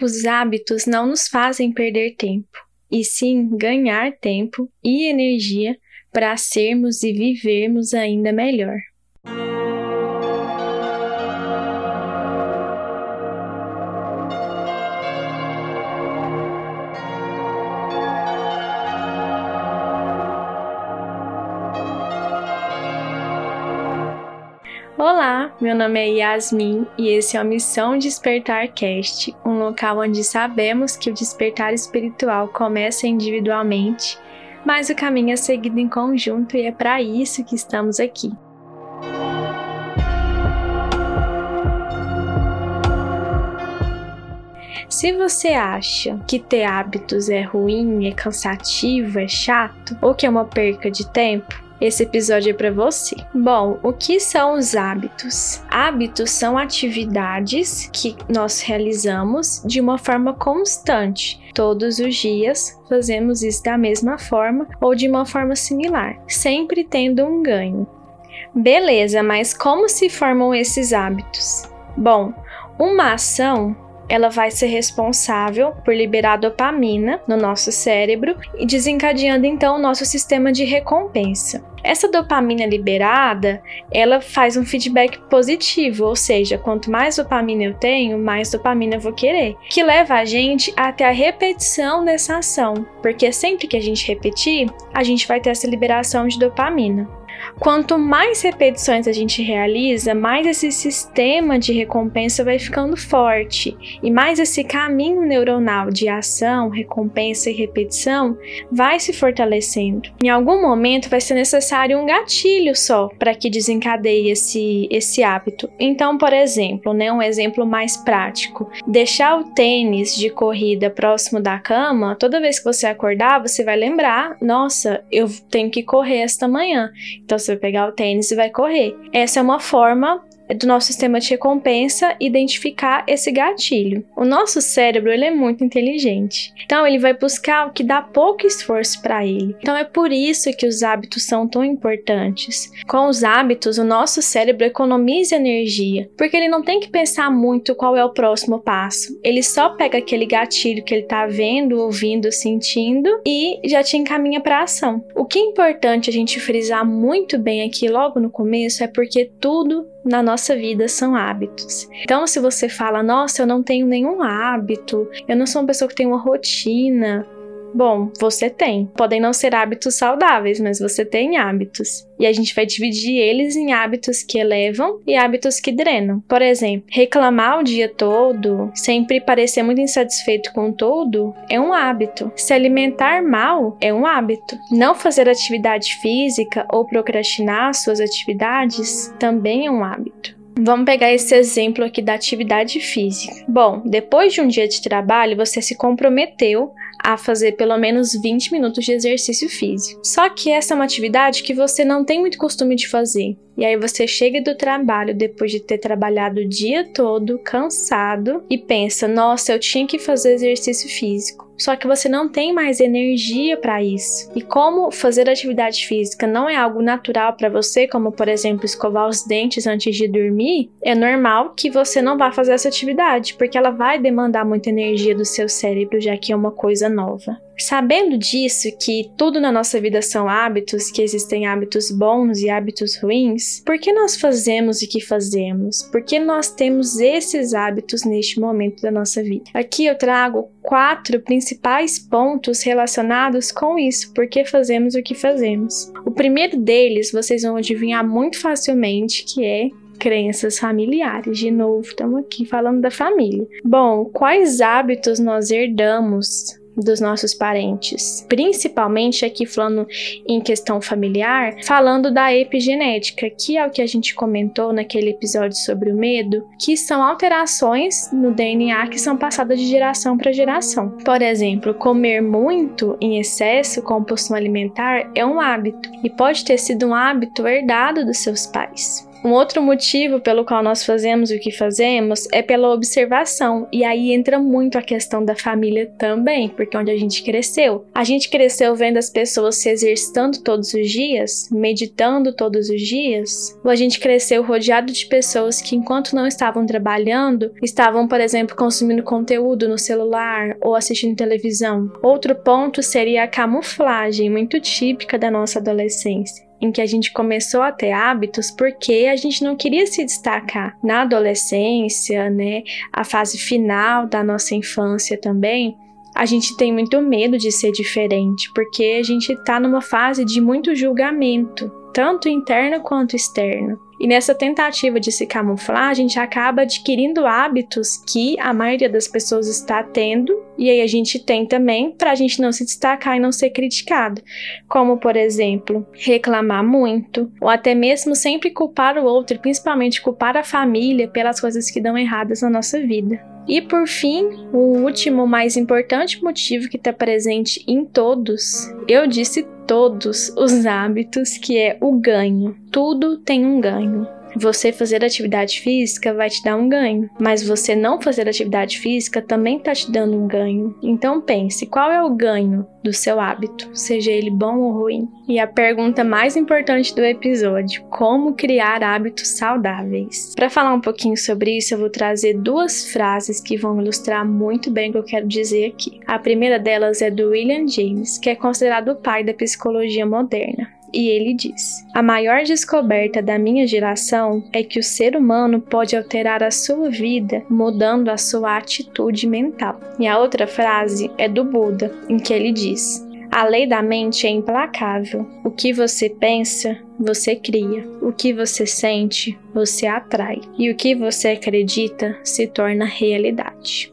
Os hábitos não nos fazem perder tempo, e sim ganhar tempo e energia para sermos e vivermos ainda melhor. Olá, meu nome é Yasmin e esse é a Missão Despertar Cast, um local onde sabemos que o despertar espiritual começa individualmente, mas o caminho é seguido em conjunto e é para isso que estamos aqui. Se você acha que ter hábitos é ruim, é cansativo, é chato ou que é uma perca de tempo, esse episódio é para você. Bom, o que são os hábitos? Hábitos são atividades que nós realizamos de uma forma constante. Todos os dias fazemos isso da mesma forma ou de uma forma similar, sempre tendo um ganho. Beleza, mas como se formam esses hábitos? Bom, uma ação ela vai ser responsável por liberar dopamina no nosso cérebro e desencadeando então o nosso sistema de recompensa. Essa dopamina liberada, ela faz um feedback positivo, ou seja, quanto mais dopamina eu tenho, mais dopamina eu vou querer, que leva a gente até a repetição dessa ação, porque sempre que a gente repetir, a gente vai ter essa liberação de dopamina. Quanto mais repetições a gente realiza, mais esse sistema de recompensa vai ficando forte e mais esse caminho neuronal de ação, recompensa e repetição vai se fortalecendo. Em algum momento vai ser necessário um gatilho só para que desencadeie esse, esse hábito. Então, por exemplo, né, um exemplo mais prático, deixar o tênis de corrida próximo da cama, toda vez que você acordar, você vai lembrar: nossa, eu tenho que correr esta manhã. Então você vai pegar o tênis e vai correr. Essa é uma forma do nosso sistema de recompensa identificar esse gatilho. O nosso cérebro ele é muito inteligente, então ele vai buscar o que dá pouco esforço para ele. Então é por isso que os hábitos são tão importantes. Com os hábitos, o nosso cérebro economiza energia, porque ele não tem que pensar muito qual é o próximo passo. Ele só pega aquele gatilho que ele está vendo, ouvindo, sentindo e já te encaminha para ação. O que é importante a gente frisar muito bem aqui logo no começo é porque tudo na nossa vida são hábitos. Então, se você fala, nossa, eu não tenho nenhum hábito, eu não sou uma pessoa que tem uma rotina, Bom, você tem. Podem não ser hábitos saudáveis, mas você tem hábitos. E a gente vai dividir eles em hábitos que elevam e hábitos que drenam. Por exemplo, reclamar o dia todo, sempre parecer muito insatisfeito com tudo, é um hábito. Se alimentar mal é um hábito. Não fazer atividade física ou procrastinar suas atividades também é um hábito. Vamos pegar esse exemplo aqui da atividade física. Bom, depois de um dia de trabalho, você se comprometeu a fazer pelo menos 20 minutos de exercício físico. Só que essa é uma atividade que você não tem muito costume de fazer. E aí você chega do trabalho depois de ter trabalhado o dia todo, cansado, e pensa: nossa, eu tinha que fazer exercício físico. Só que você não tem mais energia para isso. E como fazer atividade física não é algo natural para você, como por exemplo escovar os dentes antes de dormir, é normal que você não vá fazer essa atividade, porque ela vai demandar muita energia do seu cérebro, já que é uma coisa nova. Sabendo disso, que tudo na nossa vida são hábitos, que existem hábitos bons e hábitos ruins, por que nós fazemos o que fazemos? Por que nós temos esses hábitos neste momento da nossa vida? Aqui eu trago quatro principais pontos relacionados com isso, por que fazemos o que fazemos. O primeiro deles vocês vão adivinhar muito facilmente, que é crenças familiares. De novo, estamos aqui falando da família. Bom, quais hábitos nós herdamos dos nossos parentes, principalmente aqui falando em questão familiar, falando da epigenética, que é o que a gente comentou naquele episódio sobre o medo, que são alterações no DNA que são passadas de geração para geração. Por exemplo, comer muito em excesso, compulsão alimentar, é um hábito e pode ter sido um hábito herdado dos seus pais. Um outro motivo pelo qual nós fazemos o que fazemos é pela observação, e aí entra muito a questão da família também, porque é onde a gente cresceu. A gente cresceu vendo as pessoas se exercitando todos os dias, meditando todos os dias, ou a gente cresceu rodeado de pessoas que, enquanto não estavam trabalhando, estavam, por exemplo, consumindo conteúdo no celular ou assistindo televisão. Outro ponto seria a camuflagem, muito típica da nossa adolescência em que a gente começou a ter hábitos porque a gente não queria se destacar. Na adolescência, né, a fase final da nossa infância também, a gente tem muito medo de ser diferente, porque a gente está numa fase de muito julgamento, tanto interno quanto externo. E nessa tentativa de se camuflar, a gente acaba adquirindo hábitos que a maioria das pessoas está tendo, e aí a gente tem também para a gente não se destacar e não ser criticado. Como, por exemplo, reclamar muito, ou até mesmo sempre culpar o outro, principalmente culpar a família pelas coisas que dão erradas na nossa vida. E por fim, o último, mais importante motivo que está presente em todos, eu disse todos os hábitos, que é o ganho. Tudo tem um ganho. Você fazer atividade física vai te dar um ganho, mas você não fazer atividade física também está te dando um ganho. Então pense, qual é o ganho do seu hábito, seja ele bom ou ruim? E a pergunta mais importante do episódio: como criar hábitos saudáveis? Para falar um pouquinho sobre isso, eu vou trazer duas frases que vão ilustrar muito bem o que eu quero dizer aqui. A primeira delas é do William James, que é considerado o pai da psicologia moderna e ele diz: A maior descoberta da minha geração é que o ser humano pode alterar a sua vida mudando a sua atitude mental. E a outra frase é do Buda, em que ele diz: a lei da mente é implacável. O que você pensa, você cria. O que você sente, você atrai. E o que você acredita se torna realidade.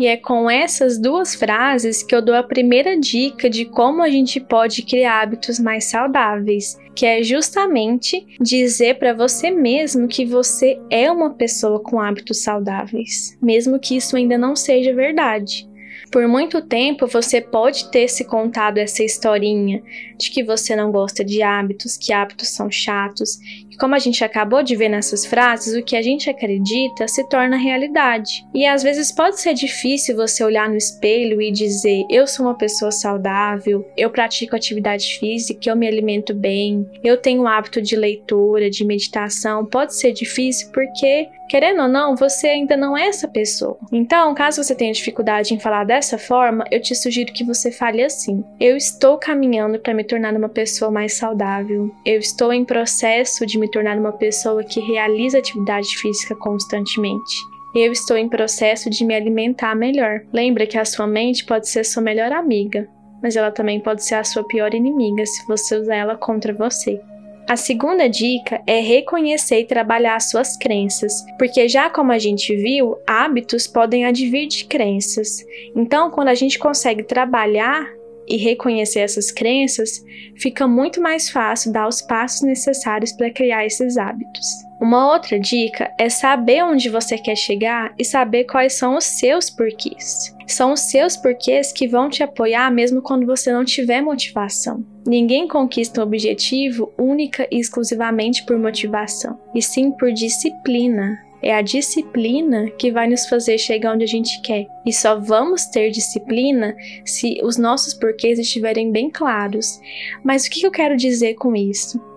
E é com essas duas frases que eu dou a primeira dica de como a gente pode criar hábitos mais saudáveis, que é justamente dizer para você mesmo que você é uma pessoa com hábitos saudáveis, mesmo que isso ainda não seja verdade. Por muito tempo você pode ter se contado essa historinha de que você não gosta de hábitos, que hábitos são chatos. Como a gente acabou de ver nessas frases, o que a gente acredita se torna realidade. E às vezes pode ser difícil você olhar no espelho e dizer: eu sou uma pessoa saudável, eu pratico atividade física, eu me alimento bem, eu tenho o hábito de leitura, de meditação. Pode ser difícil porque Querendo ou não, você ainda não é essa pessoa. Então, caso você tenha dificuldade em falar dessa forma, eu te sugiro que você fale assim: Eu estou caminhando para me tornar uma pessoa mais saudável. Eu estou em processo de me tornar uma pessoa que realiza atividade física constantemente. Eu estou em processo de me alimentar melhor. Lembra que a sua mente pode ser sua melhor amiga, mas ela também pode ser a sua pior inimiga se você usar ela contra você. A segunda dica é reconhecer e trabalhar suas crenças, porque já como a gente viu, hábitos podem advir de crenças. Então, quando a gente consegue trabalhar e reconhecer essas crenças, fica muito mais fácil dar os passos necessários para criar esses hábitos. Uma outra dica é saber onde você quer chegar e saber quais são os seus porquês. São os seus porquês que vão te apoiar mesmo quando você não tiver motivação. Ninguém conquista um objetivo única e exclusivamente por motivação, e sim por disciplina. É a disciplina que vai nos fazer chegar onde a gente quer. E só vamos ter disciplina se os nossos porquês estiverem bem claros. Mas o que eu quero dizer com isso?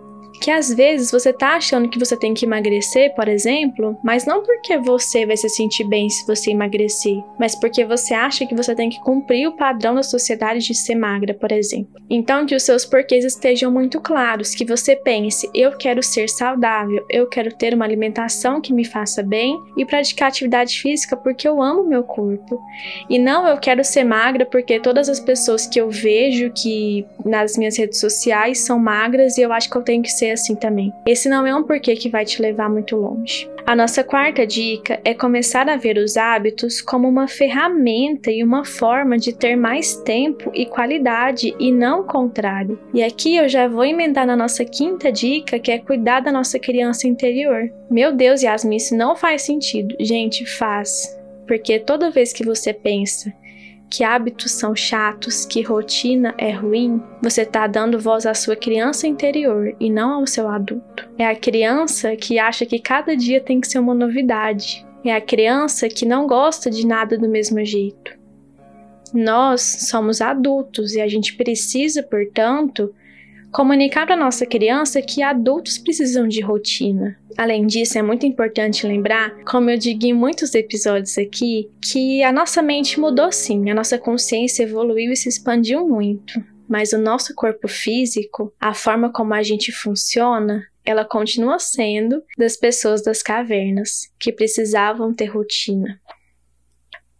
Que às vezes você tá achando que você tem que emagrecer, por exemplo, mas não porque você vai se sentir bem se você emagrecer, mas porque você acha que você tem que cumprir o padrão da sociedade de ser magra, por exemplo. Então que os seus porquês estejam muito claros, que você pense, eu quero ser saudável, eu quero ter uma alimentação que me faça bem e praticar atividade física porque eu amo meu corpo. E não eu quero ser magra porque todas as pessoas que eu vejo que nas minhas redes sociais são magras e eu acho que eu tenho que ser assim também. Esse não é um porquê que vai te levar muito longe. A nossa quarta dica é começar a ver os hábitos como uma ferramenta e uma forma de ter mais tempo e qualidade e não o contrário. E aqui eu já vou emendar na nossa quinta dica, que é cuidar da nossa criança interior. Meu Deus, Yasmin, isso não faz sentido. Gente, faz. Porque toda vez que você pensa que hábitos são chatos, que rotina é ruim, você está dando voz à sua criança interior e não ao seu adulto. É a criança que acha que cada dia tem que ser uma novidade. É a criança que não gosta de nada do mesmo jeito. Nós somos adultos e a gente precisa, portanto, comunicar para nossa criança que adultos precisam de rotina. Além disso, é muito importante lembrar, como eu digo em muitos episódios aqui, que a nossa mente mudou sim, a nossa consciência evoluiu e se expandiu muito. Mas o nosso corpo físico, a forma como a gente funciona, ela continua sendo das pessoas das cavernas, que precisavam ter rotina.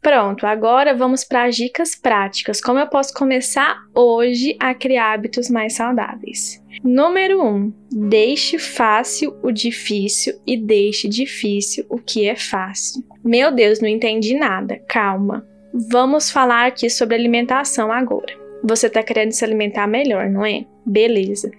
Pronto, agora vamos para as dicas práticas. Como eu posso começar hoje a criar hábitos mais saudáveis? Número 1. Um, deixe fácil o difícil e deixe difícil o que é fácil. Meu Deus, não entendi nada. Calma. Vamos falar aqui sobre alimentação agora. Você está querendo se alimentar melhor, não é? Beleza.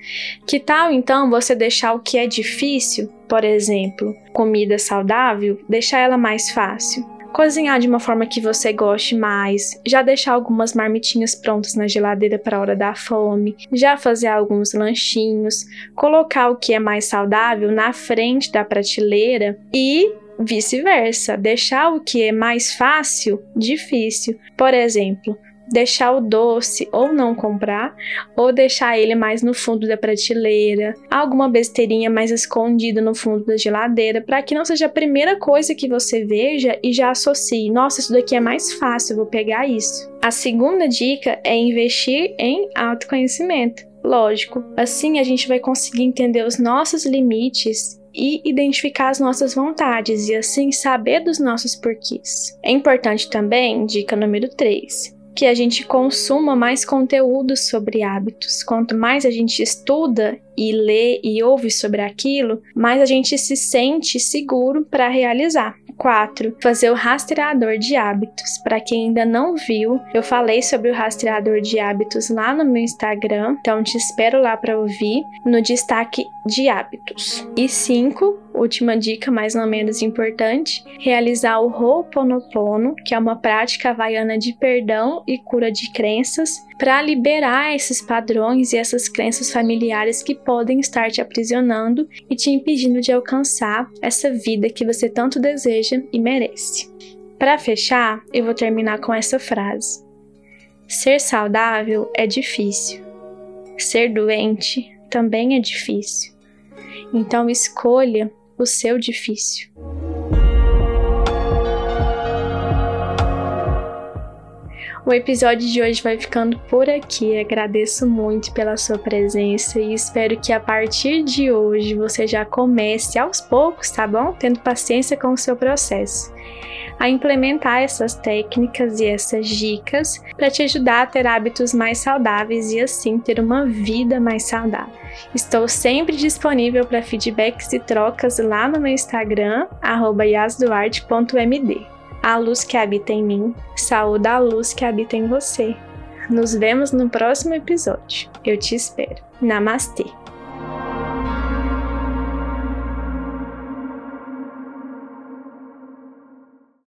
Que tal então você deixar o que é difícil, por exemplo, comida saudável, deixar ela mais fácil? Cozinhar de uma forma que você goste mais, já deixar algumas marmitinhas prontas na geladeira para a hora da fome, já fazer alguns lanchinhos, colocar o que é mais saudável na frente da prateleira e vice-versa, deixar o que é mais fácil difícil. Por exemplo, deixar o doce ou não comprar, ou deixar ele mais no fundo da prateleira, alguma besteirinha mais escondida no fundo da geladeira, para que não seja a primeira coisa que você veja e já associe: nossa, isso daqui é mais fácil, vou pegar isso. A segunda dica é investir em autoconhecimento. Lógico, assim a gente vai conseguir entender os nossos limites e identificar as nossas vontades e assim saber dos nossos porquês. É importante também, dica número 3, que a gente consuma mais conteúdo sobre hábitos. Quanto mais a gente estuda e lê e ouve sobre aquilo, mais a gente se sente seguro para realizar. 4. Fazer o rastreador de hábitos. Para quem ainda não viu, eu falei sobre o rastreador de hábitos lá no meu Instagram, então te espero lá para ouvir no destaque de hábitos. E 5. Última dica, mais ou menos importante, realizar o Ho'oponopono, que é uma prática havaiana de perdão e cura de crenças, para liberar esses padrões e essas crenças familiares que podem estar te aprisionando e te impedindo de alcançar essa vida que você tanto deseja e merece. Para fechar, eu vou terminar com essa frase: Ser saudável é difícil. Ser doente também é difícil. Então escolha o seu difícil. O episódio de hoje vai ficando por aqui. Agradeço muito pela sua presença e espero que a partir de hoje você já comece aos poucos, tá bom? Tendo paciência com o seu processo. A implementar essas técnicas e essas dicas para te ajudar a ter hábitos mais saudáveis e assim ter uma vida mais saudável. Estou sempre disponível para feedbacks e trocas lá no meu Instagram, yasduarte.md a luz que habita em mim, saúde a luz que habita em você. Nos vemos no próximo episódio. Eu te espero. Namastê!